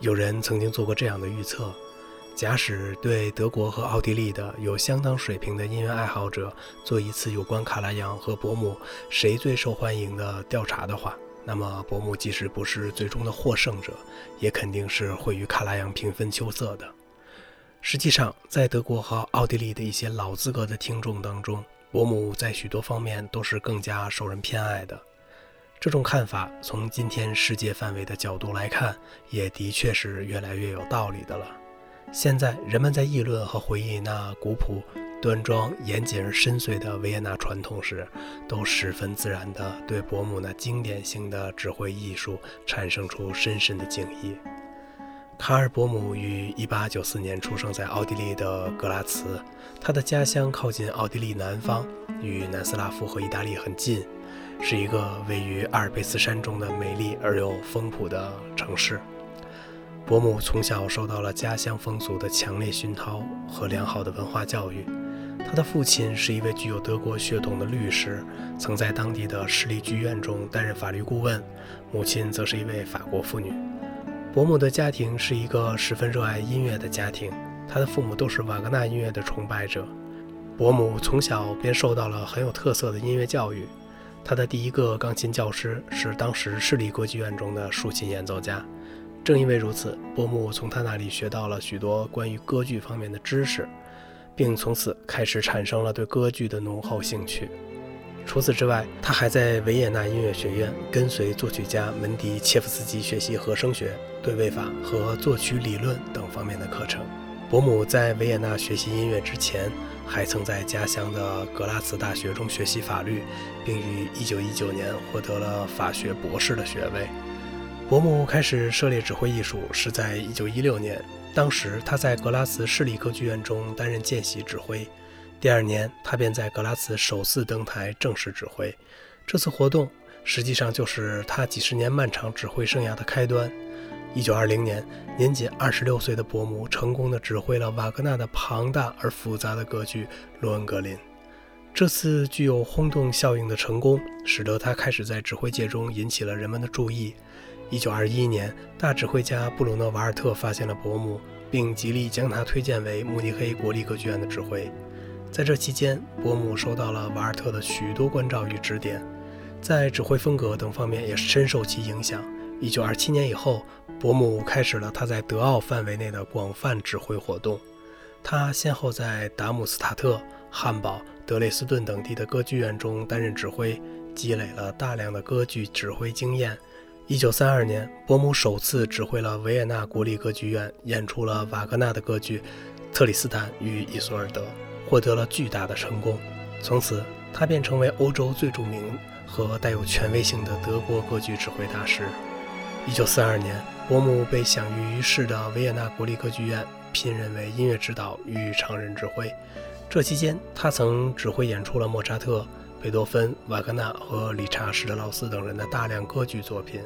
有人曾经做过这样的预测：假使对德国和奥地利的有相当水平的音乐爱好者做一次有关卡拉扬和伯姆谁最受欢迎的调查的话，那么伯姆即使不是最终的获胜者，也肯定是会与卡拉扬平分秋色的。实际上，在德国和奥地利的一些老资格的听众当中，伯姆在许多方面都是更加受人偏爱的。这种看法从今天世界范围的角度来看，也的确是越来越有道理的了。现在人们在议论和回忆那古朴、端庄、严谨而深邃的维也纳传统时，都十分自然地对伯姆那经典性的指挥艺术产生出深深的敬意。卡尔·伯姆于1894年出生在奥地利的格拉茨，他的家乡靠近奥地利南方，与南斯拉夫和意大利很近，是一个位于阿尔卑斯山中的美丽而又丰富的城市。伯母从小受到了家乡风俗的强烈熏陶和良好的文化教育。他的父亲是一位具有德国血统的律师，曾在当地的市立剧院中担任法律顾问；母亲则是一位法国妇女。伯母的家庭是一个十分热爱音乐的家庭，他的父母都是瓦格纳音乐的崇拜者。伯母从小便受到了很有特色的音乐教育，他的第一个钢琴教师是当时市立歌剧院中的竖琴演奏家。正因为如此，伯姆从他那里学到了许多关于歌剧方面的知识，并从此开始产生了对歌剧的浓厚兴趣。除此之外，他还在维也纳音乐学院跟随作曲家门迪切夫斯基学习和声学、对位法和作曲理论等方面的课程。伯姆在维也纳学习音乐之前，还曾在家乡的格拉茨大学中学习法律，并于1919年获得了法学博士的学位。伯姆开始涉猎指挥艺术是在1916年，当时他在格拉茨市立歌剧院中担任见习指挥。第二年，他便在格拉茨首次登台正式指挥。这次活动实际上就是他几十年漫长指挥生涯的开端。一九二零年，年仅二十六岁的伯姆成功地指挥了瓦格纳的庞大而复杂的歌剧《罗恩格林》。这次具有轰动效应的成功，使得他开始在指挥界中引起了人们的注意。一九二一年，大指挥家布鲁诺·瓦尔特发现了伯姆，并极力将他推荐为慕尼黑国立歌剧院的指挥。在这期间，伯姆受到了瓦尔特的许多关照与指点，在指挥风格等方面也深受其影响。一九二七年以后，伯姆开始了他在德奥范围内的广泛指挥活动。他先后在达姆斯塔特、汉堡、德累斯顿等地的歌剧院中担任指挥，积累了大量的歌剧指挥经验。一九三二年，伯姆首次指挥了维也纳国立歌剧院，演出了瓦格纳的歌剧《特里斯坦与伊索尔德》。获得了巨大的成功，从此他便成为欧洲最著名和带有权威性的德国歌剧指挥大师。一九四二年，伯姆被享誉于世的维也纳国立歌剧院聘任为音乐指导与常任指挥。这期间，他曾指挥演出了莫扎特、贝多芬、瓦格纳和理查·施特劳斯等人的大量歌剧作品。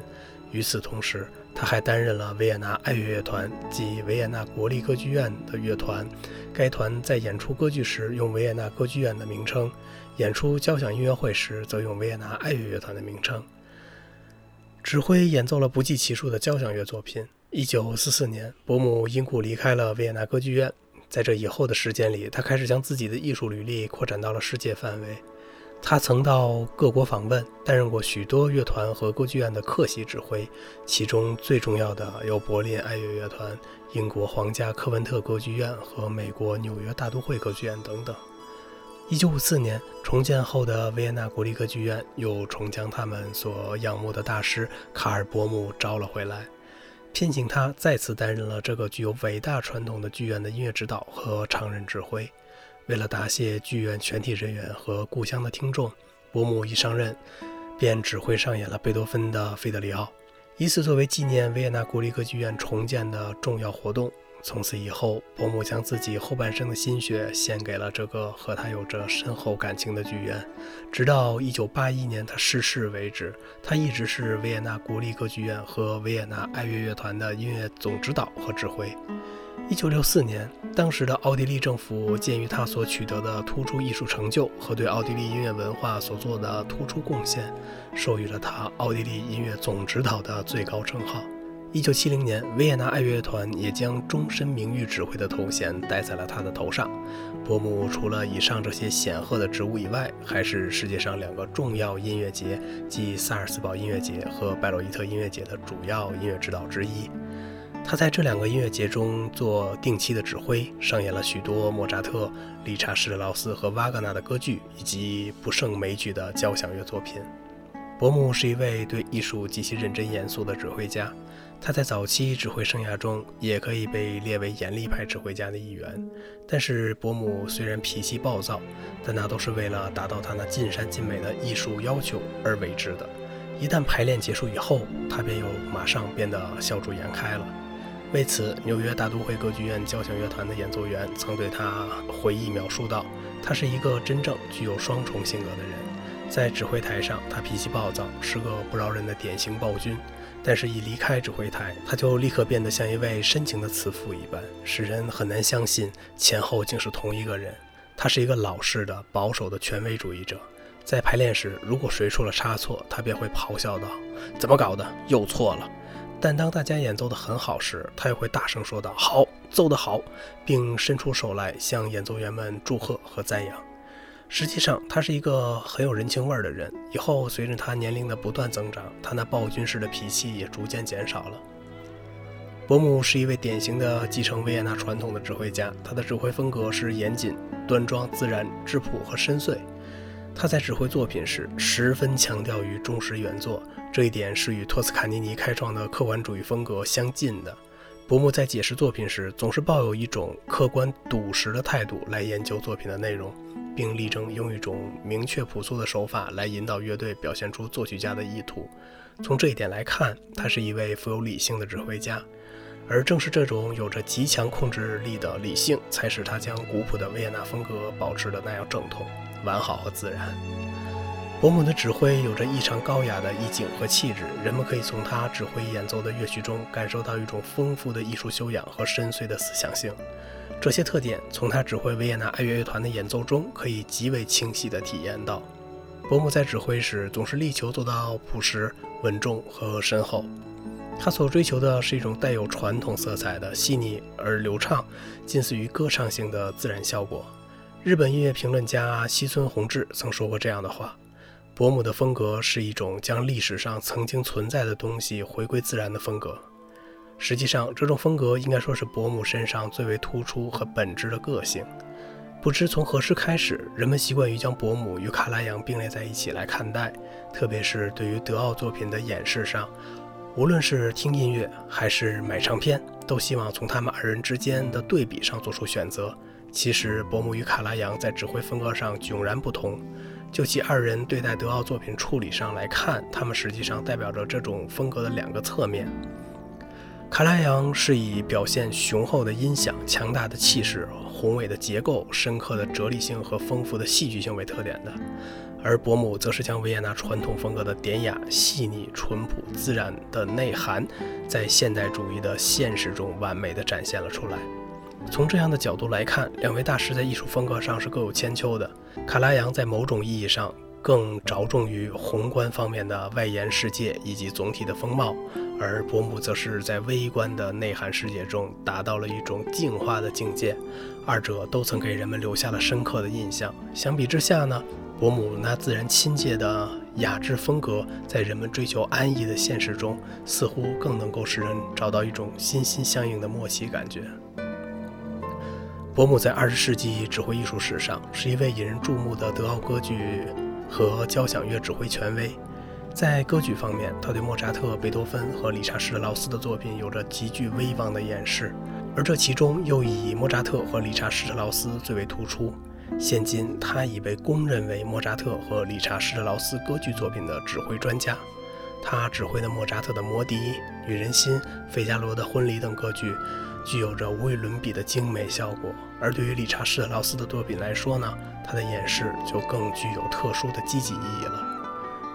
与此同时，他还担任了维也纳爱乐乐团及维也纳国立歌剧院的乐团。该团在演出歌剧时用维也纳歌剧院的名称，演出交响音乐会时则用维也纳爱乐乐团的名称。指挥演奏了不计其数的交响乐作品。1944年，伯姆因故离开了维也纳歌剧院。在这以后的时间里，他开始将自己的艺术履历扩展到了世界范围。他曾到各国访问，担任过许多乐团和歌剧院的客席指挥，其中最重要的有柏林爱乐乐团。英国皇家科文特歌剧院和美国纽约大都会歌剧院等等。1954年重建后的维也纳国立歌剧院又重将他们所仰慕的大师卡尔·伯姆招了回来，聘请他再次担任了这个具有伟大传统的剧院的音乐指导和常任指挥。为了答谢剧院全体人员和故乡的听众，伯姆一上任便指挥上演了贝多芬的《费德里奥》。以此作为纪念维也纳国立歌剧院重建的重要活动。从此以后，伯母将自己后半生的心血献给了这个和他有着深厚感情的剧院，直到1981年他逝世为止。他一直是维也纳国立歌剧院和维也纳爱乐乐团的音乐总指导和指挥。一九六四年，当时的奥地利政府鉴于他所取得的突出艺术成就和对奥地利音乐文化所做的突出贡献，授予了他奥地利音乐总指导的最高称号。一九七零年，维也纳爱乐团也将终身名誉指挥的头衔戴在了他的头上。伯姆除了以上这些显赫的职务以外，还是世界上两个重要音乐节，即萨尔茨堡音乐节和拜洛伊特音乐节的主要音乐指导之一。他在这两个音乐节中做定期的指挥，上演了许多莫扎特、理查施特劳斯和瓦格纳的歌剧，以及不胜枚举的交响乐作品。伯姆是一位对艺术极其认真严肃的指挥家。他在早期指挥生涯中也可以被列为严厉派指挥家的一员。但是伯姆虽然脾气暴躁，但那都是为了达到他那尽善尽美的艺术要求而为之的。一旦排练结束以后，他便又马上变得笑逐颜开了。为此，纽约大都会歌剧院交响乐团的演奏员曾对他回忆描述道：“他是一个真正具有双重性格的人。在指挥台上，他脾气暴躁，是个不饶人的典型暴君；但是，一离开指挥台，他就立刻变得像一位深情的慈父一般，使人很难相信前后竟是同一个人。他是一个老实的、保守的权威主义者。在排练时，如果谁出了差错，他便会咆哮道：‘怎么搞的？又错了！’”但当大家演奏得很好时，他又会大声说道：“好，奏得好！”并伸出手来向演奏员们祝贺和赞扬。实际上，他是一个很有人情味的人。以后随着他年龄的不断增长，他那暴君式的脾气也逐渐减少了。伯姆是一位典型的继承维也纳传统的指挥家，他的指挥风格是严谨、端庄、自然、质朴和深邃。他在指挥作品时十分强调于忠实原作。这一点是与托斯卡尼尼开创的客观主义风格相近的。伯姆在解释作品时，总是抱有一种客观笃实的态度来研究作品的内容，并力争用一种明确朴素的手法来引导乐队表现出作曲家的意图。从这一点来看，他是一位富有理性的指挥家，而正是这种有着极强控制力的理性，才使他将古朴的维也纳风格保持得那样正统、完好和自然。伯姆的指挥有着异常高雅的意境和气质，人们可以从他指挥演奏的乐曲中感受到一种丰富的艺术修养和深邃的思想性。这些特点从他指挥维也纳爱乐乐团的演奏中可以极为清晰地体验到。伯姆在指挥时总是力求做到朴实、稳重和深厚，他所追求的是一种带有传统色彩的细腻而流畅、近似于歌唱性的自然效果。日本音乐评论家西村弘志曾说过这样的话。伯母的风格是一种将历史上曾经存在的东西回归自然的风格。实际上，这种风格应该说是伯母身上最为突出和本质的个性。不知从何时开始，人们习惯于将伯母与卡拉扬并列在一起来看待，特别是对于德奥作品的演示上，无论是听音乐还是买唱片，都希望从他们二人之间的对比上做出选择。其实，伯姆与卡拉扬在指挥风格上迥然不同。就其二人对待德奥作品处理上来看，他们实际上代表着这种风格的两个侧面。卡拉扬是以表现雄厚的音响、强大的气势、宏伟的结构、深刻的哲理性和丰富的戏剧性为特点的，而伯姆则是将维也纳传统风格的典雅、细腻、淳朴、自然的内涵，在现代主义的现实中完美的展现了出来。从这样的角度来看，两位大师在艺术风格上是各有千秋的。卡拉扬在某种意义上更着重于宏观方面的外延世界以及总体的风貌，而伯姆则是在微观的内涵世界中达到了一种净化的境界。二者都曾给人们留下了深刻的印象。相比之下呢，伯姆那自然亲切的雅致风格，在人们追求安逸的现实中，似乎更能够使人找到一种心心相印的默契感觉。伯姆在二十世纪指挥艺术史上是一位引人注目的德奥歌剧和交响乐指挥权威。在歌剧方面，他对莫扎特、贝多芬和理查施特劳斯的作品有着极具威望的演示，而这其中又以莫扎特和理查施特劳斯最为突出。现今，他已被公认为莫扎特和理查施特劳斯歌剧作品的指挥专家。他指挥的莫扎特的《魔笛》《女人心》《费加罗的婚礼》等歌剧。具有着无与伦比的精美效果，而对于理查施特劳斯的作品来说呢，他的演示就更具有特殊的积极意义了。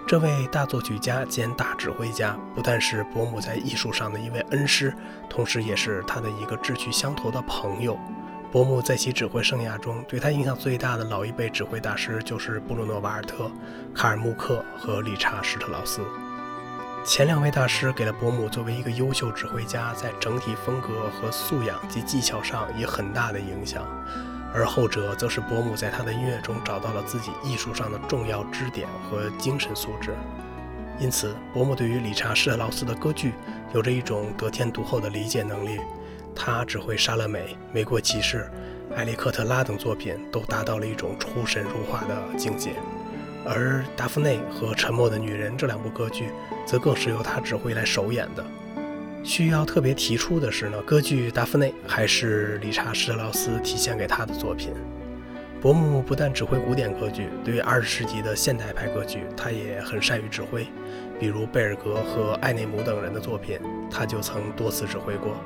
这位大作曲家兼大指挥家，不但是伯姆在艺术上的一位恩师，同时也是他的一个志趣相投的朋友。伯姆在其指挥生涯中，对他影响最大的老一辈指挥大师就是布鲁诺·瓦尔特、卡尔·穆克和理查施特劳斯。前两位大师给了伯姆作为一个优秀指挥家，在整体风格和素养及技巧上以很大的影响，而后者则是伯姆在他的音乐中找到了自己艺术上的重要支点和精神素质。因此，伯姆对于理查施特劳斯的歌剧有着一种得天独厚的理解能力。他指挥《莎乐美》《美国骑士》《埃利克特拉》等作品都达到了一种出神入化的境界，而《达芙内》和《沉默的女人》这两部歌剧则更是由他指挥来首演的。需要特别提出的是呢，歌剧《达芙内》还是理查施特劳斯提献给他的作品。伯姆不但指挥古典歌剧，对于二十世纪的现代派歌剧，他也很善于指挥。比如贝尔格和艾内姆等人的作品，他就曾多次指挥过。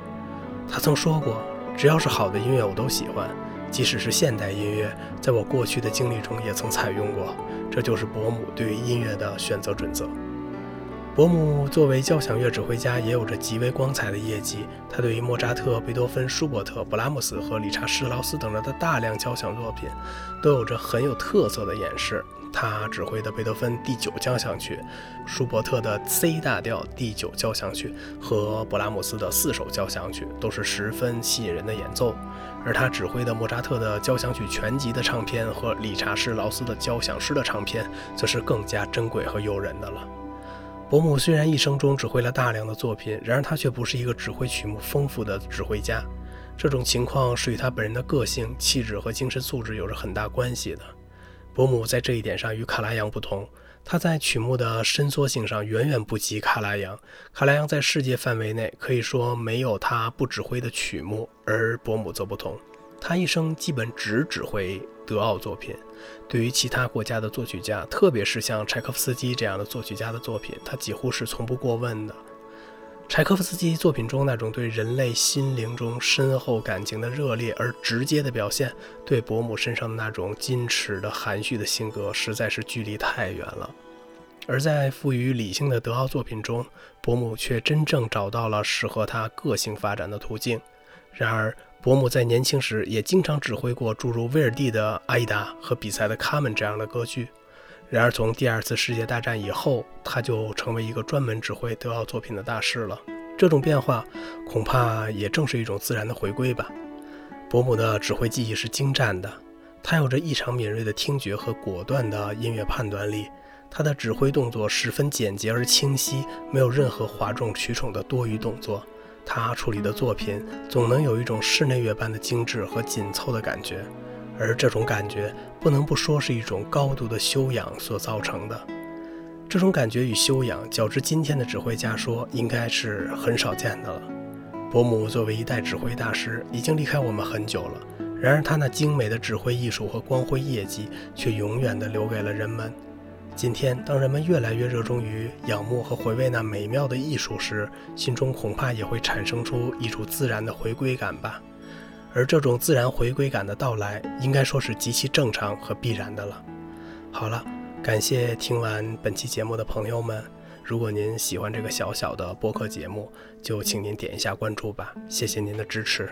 他曾说过：“只要是好的音乐，我都喜欢，即使是现代音乐，在我过去的经历中也曾采用过。”这就是伯母对于音乐的选择准则。伯姆作为交响乐指挥家，也有着极为光彩的业绩。他对于莫扎特、贝多芬、舒伯特、布拉姆斯和理查施劳斯等人的大量交响作品，都有着很有特色的演示。他指挥的贝多芬第九交响曲、舒伯特的 C 大调第九交响曲和布拉姆斯的四首交响曲，都是十分吸引人的演奏。而他指挥的莫扎特的交响曲全集的唱片和理查施劳斯的交响诗的唱片，则是更加珍贵和诱人的了。伯姆虽然一生中指挥了大量的作品，然而他却不是一个指挥曲目丰富的指挥家。这种情况是与他本人的个性、气质和精神素质有着很大关系的。伯姆在这一点上与卡拉扬不同，他在曲目的伸缩性上远远不及卡拉扬。卡拉扬在世界范围内可以说没有他不指挥的曲目，而伯姆则不同。他一生基本只指挥德奥作品，对于其他国家的作曲家，特别是像柴可夫斯基这样的作曲家的作品，他几乎是从不过问的。柴可夫斯基作品中那种对人类心灵中深厚感情的热烈而直接的表现，对伯母身上的那种矜持的含蓄的性格，实在是距离太远了。而在富于理性的德奥作品中，伯母却真正找到了适合他个性发展的途径。然而，伯姆在年轻时也经常指挥过诸如威尔第的《阿依达》和比赛的《卡门》这样的歌剧。然而，从第二次世界大战以后，他就成为一个专门指挥德奥作品的大师了。这种变化，恐怕也正是一种自然的回归吧。伯姆的指挥技艺是精湛的，他有着异常敏锐的听觉和果断的音乐判断力。他的指挥动作十分简洁而清晰，没有任何哗众取宠的多余动作。他处理的作品总能有一种室内乐般的精致和紧凑的感觉，而这种感觉不能不说是一种高度的修养所造成的。这种感觉与修养，较之今天的指挥家说，应该是很少见的了。伯姆作为一代指挥大师，已经离开我们很久了，然而他那精美的指挥艺术和光辉业绩，却永远地留给了人们。今天，当人们越来越热衷于仰慕和回味那美妙的艺术时，心中恐怕也会产生出一种自然的回归感吧。而这种自然回归感的到来，应该说是极其正常和必然的了。好了，感谢听完本期节目的朋友们。如果您喜欢这个小小的播客节目，就请您点一下关注吧，谢谢您的支持。